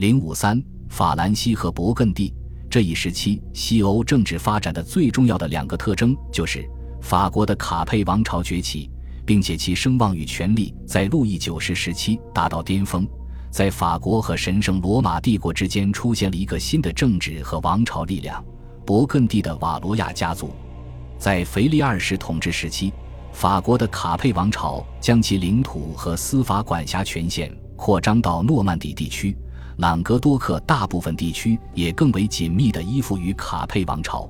零五三，法兰西和勃艮第这一时期西欧政治发展的最重要的两个特征，就是法国的卡佩王朝崛起，并且其声望与权力在路易九世时期达到巅峰。在法国和神圣罗马帝国之间出现了一个新的政治和王朝力量——勃艮第的瓦罗亚家族。在腓力二世统治时期，法国的卡佩王朝将其领土和司法管辖权限扩张到诺曼底地区，朗格多克大部分地区也更为紧密地依附于卡佩王朝。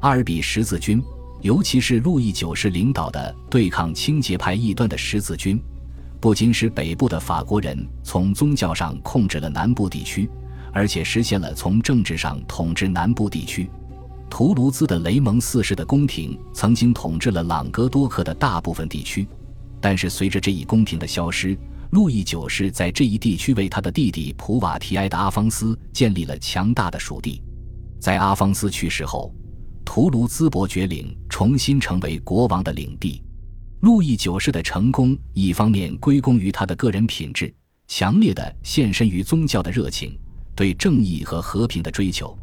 阿尔比十字军，尤其是路易九世领导的对抗清洁派异端的十字军。不仅使北部的法国人从宗教上控制了南部地区，而且实现了从政治上统治南部地区。图卢兹的雷蒙四世的宫廷曾经统治了朗格多克的大部分地区，但是随着这一宫廷的消失，路易九世在这一地区为他的弟弟普瓦提埃的阿方斯建立了强大的属地。在阿方斯去世后，图卢兹伯爵领重新成为国王的领地。路易九世的成功，一方面归功于他的个人品质、强烈的献身于宗教的热情、对正义和和平的追求，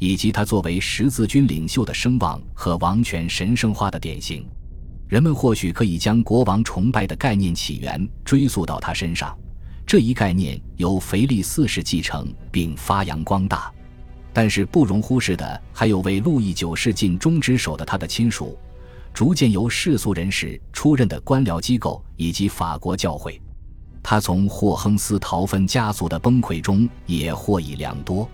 以及他作为十字军领袖的声望和王权神圣化的典型。人们或许可以将国王崇拜的概念起源追溯到他身上，这一概念由腓力四世继承并发扬光大。但是不容忽视的还有为路易九世尽忠职守的他的亲属。逐渐由世俗人士出任的官僚机构以及法国教会，他从霍亨斯陶芬家族的崩溃中也获益良多。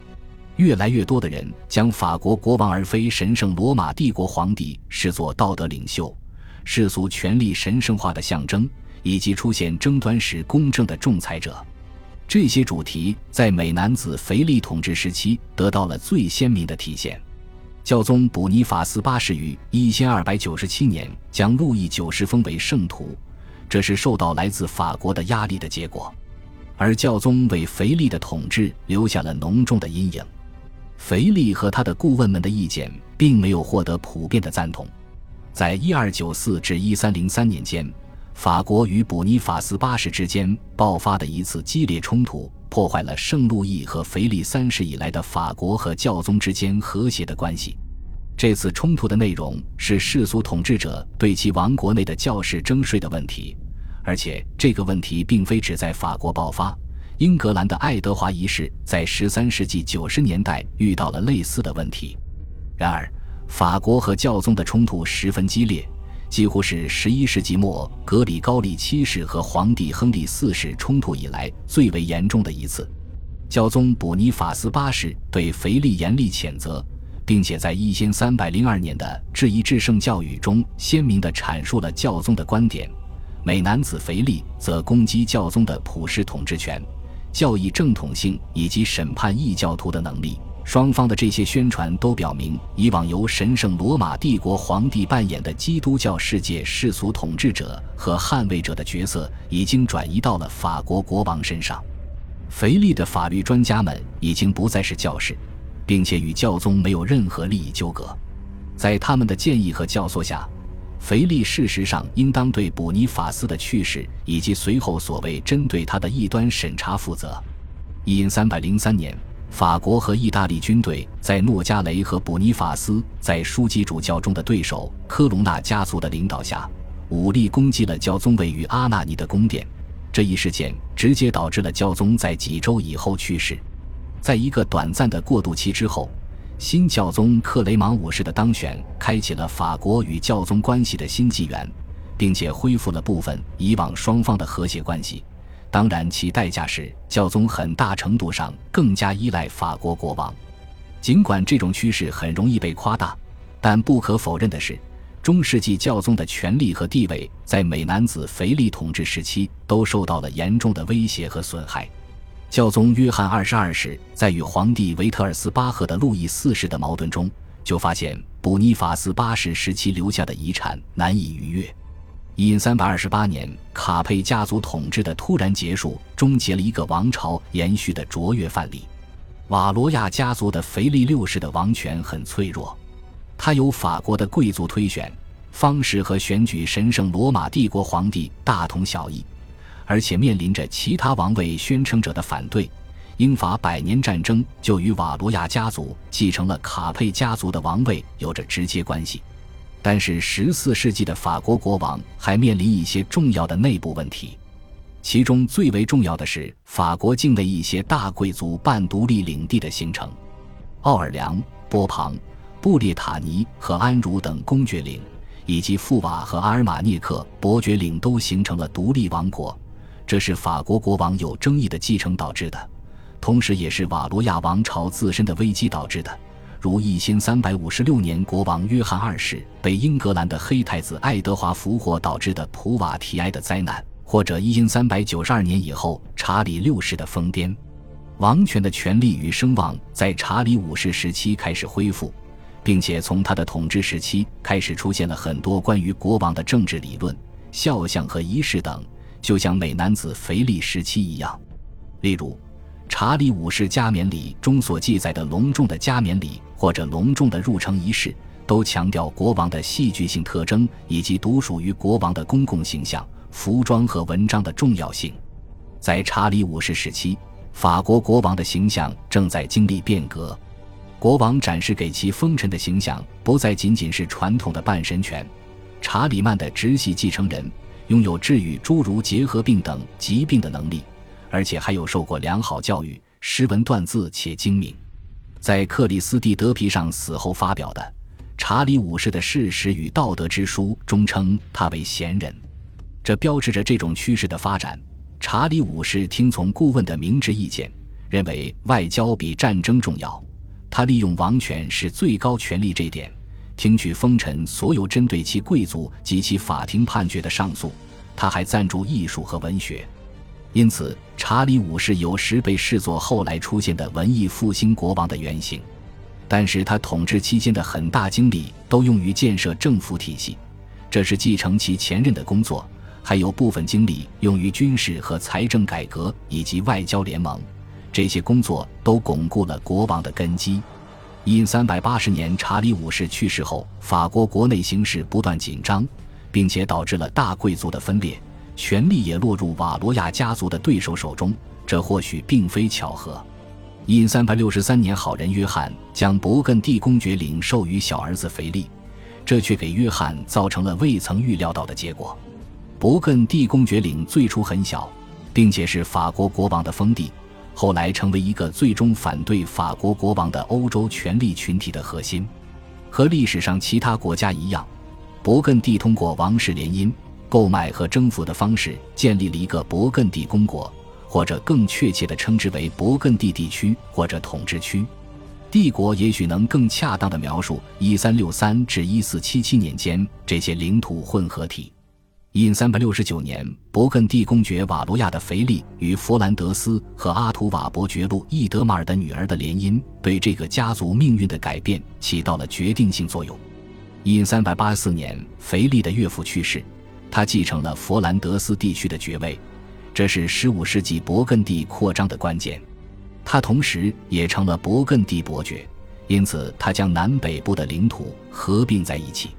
越来越多的人将法国国王而非神圣罗马帝国皇帝视作道德领袖、世俗权力神圣化的象征，以及出现争端时公正的仲裁者。这些主题在美男子腓力统治时期得到了最鲜明的体现。教宗卜尼法斯八世于一千二百九十七年将路易九世封为圣徒，这是受到来自法国的压力的结果。而教宗为腓力的统治留下了浓重的阴影。腓力和他的顾问们的意见并没有获得普遍的赞同。在一二九四至一三零三年间，法国与补尼法斯八世之间爆发的一次激烈冲突。破坏了圣路易和腓力三世以来的法国和教宗之间和谐的关系。这次冲突的内容是世俗统治者对其王国内的教士征税的问题，而且这个问题并非只在法国爆发。英格兰的爱德华一世在十三世纪九十年代遇到了类似的问题。然而，法国和教宗的冲突十分激烈。几乎是十一世纪末格里高利七世和皇帝亨利四世冲突以来最为严重的一次。教宗卜尼法斯八世对腓力严厉谴责，并且在一千三百零二年的质疑至圣教育中鲜明地阐述了教宗的观点。美男子腓力则攻击教宗的普世统治权、教义正统性以及审判异教徒的能力。双方的这些宣传都表明，以往由神圣罗马帝国皇帝扮演的基督教世界世俗统治者和捍卫者的角色，已经转移到了法国国王身上。腓力的法律专家们已经不再是教士，并且与教宗没有任何利益纠葛。在他们的建议和教唆下，腓力事实上应当对卜尼法斯的去世以及随后所谓针对他的异端审查负责。因三百零三年。法国和意大利军队在诺加雷和卜尼法斯在枢机主教中的对手科隆纳家族的领导下，武力攻击了教宗位于阿纳尼的宫殿。这一事件直接导致了教宗在几周以后去世。在一个短暂的过渡期之后，新教宗克雷芒五世的当选开启了法国与教宗关系的新纪元，并且恢复了部分以往双方的和谐关系。当然，其代价是教宗很大程度上更加依赖法国国王。尽管这种趋势很容易被夸大，但不可否认的是，中世纪教宗的权力和地位在美男子腓力统治时期都受到了严重的威胁和损害。教宗约翰二十二世在与皇帝维特尔斯巴赫的路易四世的矛盾中，就发现布尼法斯八世时期留下的遗产难以逾越。因三百二十八年卡佩家族统治的突然结束，终结了一个王朝延续的卓越范例。瓦罗亚家族的腓力六世的王权很脆弱，他由法国的贵族推选，方式和选举神圣罗马帝国皇帝大同小异，而且面临着其他王位宣称者的反对，英法百年战争就与瓦罗亚家族继承了卡佩家族的王位有着直接关系。但是，十四世纪的法国国王还面临一些重要的内部问题，其中最为重要的是法国境内一些大贵族半独立领地的形成。奥尔良、波旁、布列塔尼和安茹等公爵领，以及富瓦和阿尔马涅克伯爵领都形成了独立王国，这是法国国王有争议的继承导致的，同时也是瓦罗亚王朝自身的危机导致的。如一千三百五十六年，国王约翰二世被英格兰的黑太子爱德华俘获导致的普瓦提埃的灾难，或者一千三百九十二年以后查理六世的疯癫，王权的权力与声望在查理五世时期开始恢复，并且从他的统治时期开始出现了很多关于国王的政治理论、肖像和仪式等，就像美男子腓力时期一样，例如。查理五世加冕礼中所记载的隆重的加冕礼或者隆重的入城仪式，都强调国王的戏剧性特征以及独属于国王的公共形象、服装和文章的重要性。在查理五世时期，法国国王的形象正在经历变革。国王展示给其封臣的形象不再仅仅是传统的半神权。查理曼的直系继承人拥有治愈诸如结核病等疾病的能力。而且还有受过良好教育、识文断字且精明，在克里斯蒂德皮上死后发表的《查理五世的事实与道德之书》中称他为贤人，这标志着这种趋势的发展。查理五世听从顾问的明智意见，认为外交比战争重要。他利用王权是最高权力这点，听取封臣所有针对其贵族及其法庭判决的上诉。他还赞助艺术和文学。因此，查理五世有时被视作后来出现的文艺复兴国王的原型，但是他统治期间的很大精力都用于建设政府体系，这是继承其前任的工作；还有部分精力用于军事和财政改革以及外交联盟，这些工作都巩固了国王的根基。因三百八十年查理五世去世后，法国国内形势不断紧张，并且导致了大贵族的分裂。权力也落入瓦罗亚家族的对手手中，这或许并非巧合。因三百六十三年，好人约翰将勃艮第公爵领授予小儿子腓力，这却给约翰造成了未曾预料到的结果。勃艮第公爵领最初很小，并且是法国国王的封地，后来成为一个最终反对法国国王的欧洲权力群体的核心。和历史上其他国家一样，勃艮第通过王室联姻。购买和征服的方式建立了一个勃艮第公国，或者更确切地称之为勃艮第地区或者统治区。帝国也许能更恰当地描述1363至1477年间这些领土混合体。因369年，勃艮第公爵瓦罗亚的腓力与弗兰德斯和阿图瓦伯爵路易德马尔的女儿的联姻，对这个家族命运的改变起到了决定性作用。因384年，腓力的岳父去世。他继承了佛兰德斯地区的爵位，这是15世纪勃艮第扩张的关键。他同时也成了勃艮第伯爵，因此他将南北部的领土合并在一起。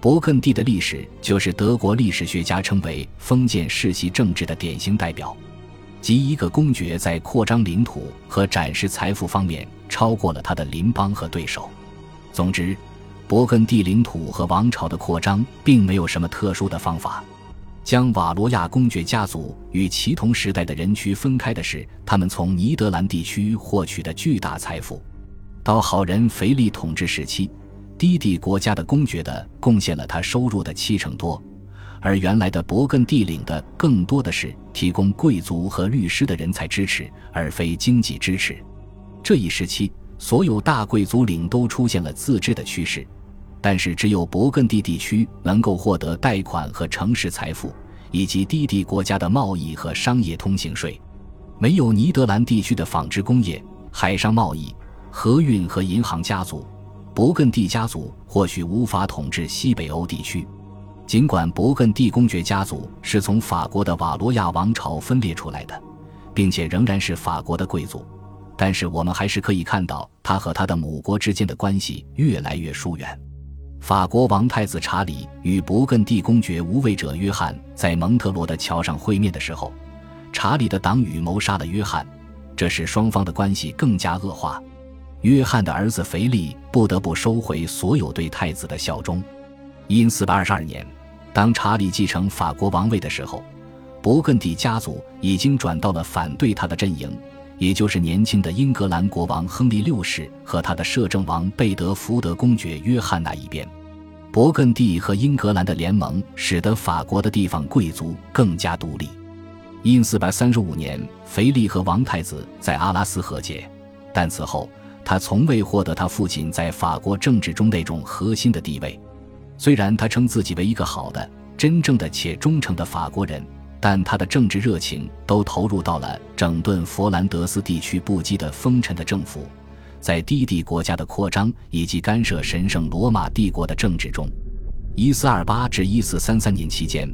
勃艮第的历史就是德国历史学家称为封建世袭政治的典型代表，即一个公爵在扩张领土和展示财富方面超过了他的邻邦和对手。总之。勃艮第领土和王朝的扩张并没有什么特殊的方法。将瓦罗亚公爵家族与其同时代的人区分开的是，他们从尼德兰地区获取的巨大财富。到好人腓力统治时期，低地国家的公爵的贡献了他收入的七成多，而原来的勃艮第领的更多的是提供贵族和律师的人才支持，而非经济支持。这一时期，所有大贵族领都出现了自治的趋势。但是，只有勃艮第地区能够获得贷款和城市财富，以及低地国家的贸易和商业通行税。没有尼德兰地区的纺织工业、海上贸易、河运和银行家族，勃艮第家族或许无法统治西北欧地区。尽管勃艮第公爵家族是从法国的瓦罗亚王朝分裂出来的，并且仍然是法国的贵族，但是我们还是可以看到他和他的母国之间的关系越来越疏远。法国王太子查理与勃艮第公爵无畏者约翰在蒙特罗的桥上会面的时候，查理的党羽谋杀了约翰，这使双方的关系更加恶化。约翰的儿子腓力不得不收回所有对太子的效忠。因四百二十二年，当查理继承法国王位的时候，勃艮第家族已经转到了反对他的阵营，也就是年轻的英格兰国王亨利六世和他的摄政王贝德福德公爵约翰那一边。勃艮第和英格兰的联盟使得法国的地方贵族更加独立。因四百三十五年，腓力和王太子在阿拉斯和解，但此后他从未获得他父亲在法国政治中那种核心的地位。虽然他称自己为一个好的、真正的且忠诚的法国人，但他的政治热情都投入到了整顿佛兰德斯地区不羁的风尘的政府，在低地国家的扩张以及干涉神圣罗马帝国的政治中。一四二八至一四三三年期间，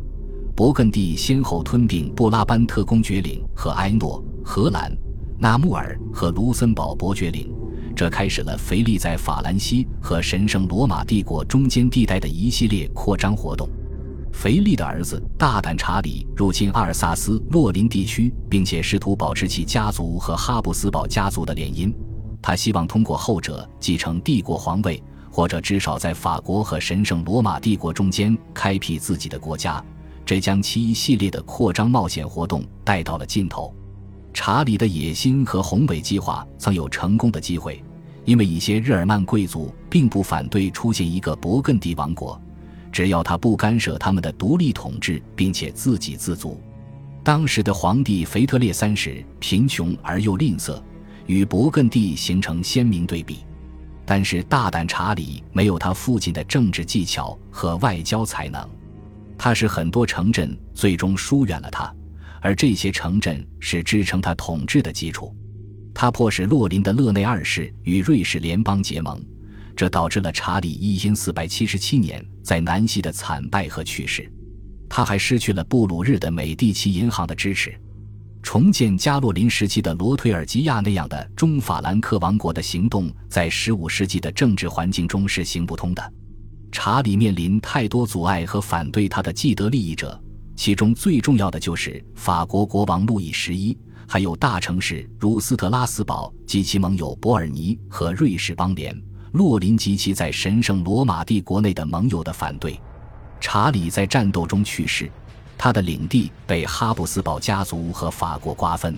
勃艮第先后吞并布拉班特公爵领和埃诺、荷兰、纳穆尔和卢森堡伯爵领。这开始了腓力在法兰西和神圣罗马帝国中间地带的一系列扩张活动。腓力的儿子大胆查理入侵阿尔萨斯、洛林地区，并且试图保持其家族和哈布斯堡家族的联姻。他希望通过后者继承帝国皇位，或者至少在法国和神圣罗马帝国中间开辟自己的国家。这将其一系列的扩张冒险活动带到了尽头。查理的野心和宏伟计划曾有成功的机会，因为一些日耳曼贵族并不反对出现一个勃艮第王国，只要他不干涉他们的独立统治，并且自给自足。当时的皇帝腓特烈三世贫穷而又吝啬，与勃艮第形成鲜明对比。但是大胆查理没有他父亲的政治技巧和外交才能，他使很多城镇最终疏远了他。而这些城镇是支撑他统治的基础。他迫使洛林的勒内二世与瑞士联邦结盟，这导致了查理一因四百七十七年在南希的惨败和去世。他还失去了布鲁日的美第奇银行的支持。重建加洛林时期的罗推尔吉亚那样的中法兰克王国的行动，在十五世纪的政治环境中是行不通的。查理面临太多阻碍和反对他的既得利益者。其中最重要的就是法国国王路易十一，还有大城市如斯特拉斯堡及其盟友伯尔尼和瑞士邦联、洛林及其在神圣罗马帝国内的盟友的反对。查理在战斗中去世，他的领地被哈布斯堡家族和法国瓜分。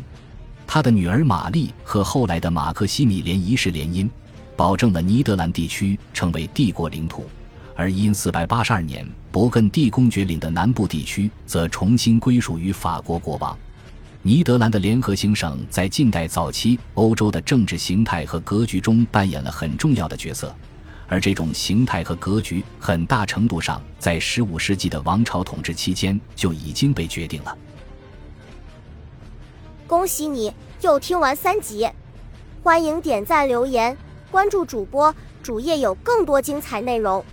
他的女儿玛丽和后来的马克西米连一世联姻，保证了尼德兰地区成为帝国领土。而因四百八十二年，勃艮第公爵领的南部地区则重新归属于法国国王。尼德兰的联合行省在近代早期欧洲的政治形态和格局中扮演了很重要的角色，而这种形态和格局很大程度上在十五世纪的王朝统治期间就已经被决定了。恭喜你又听完三集，欢迎点赞、留言、关注主播，主页有更多精彩内容。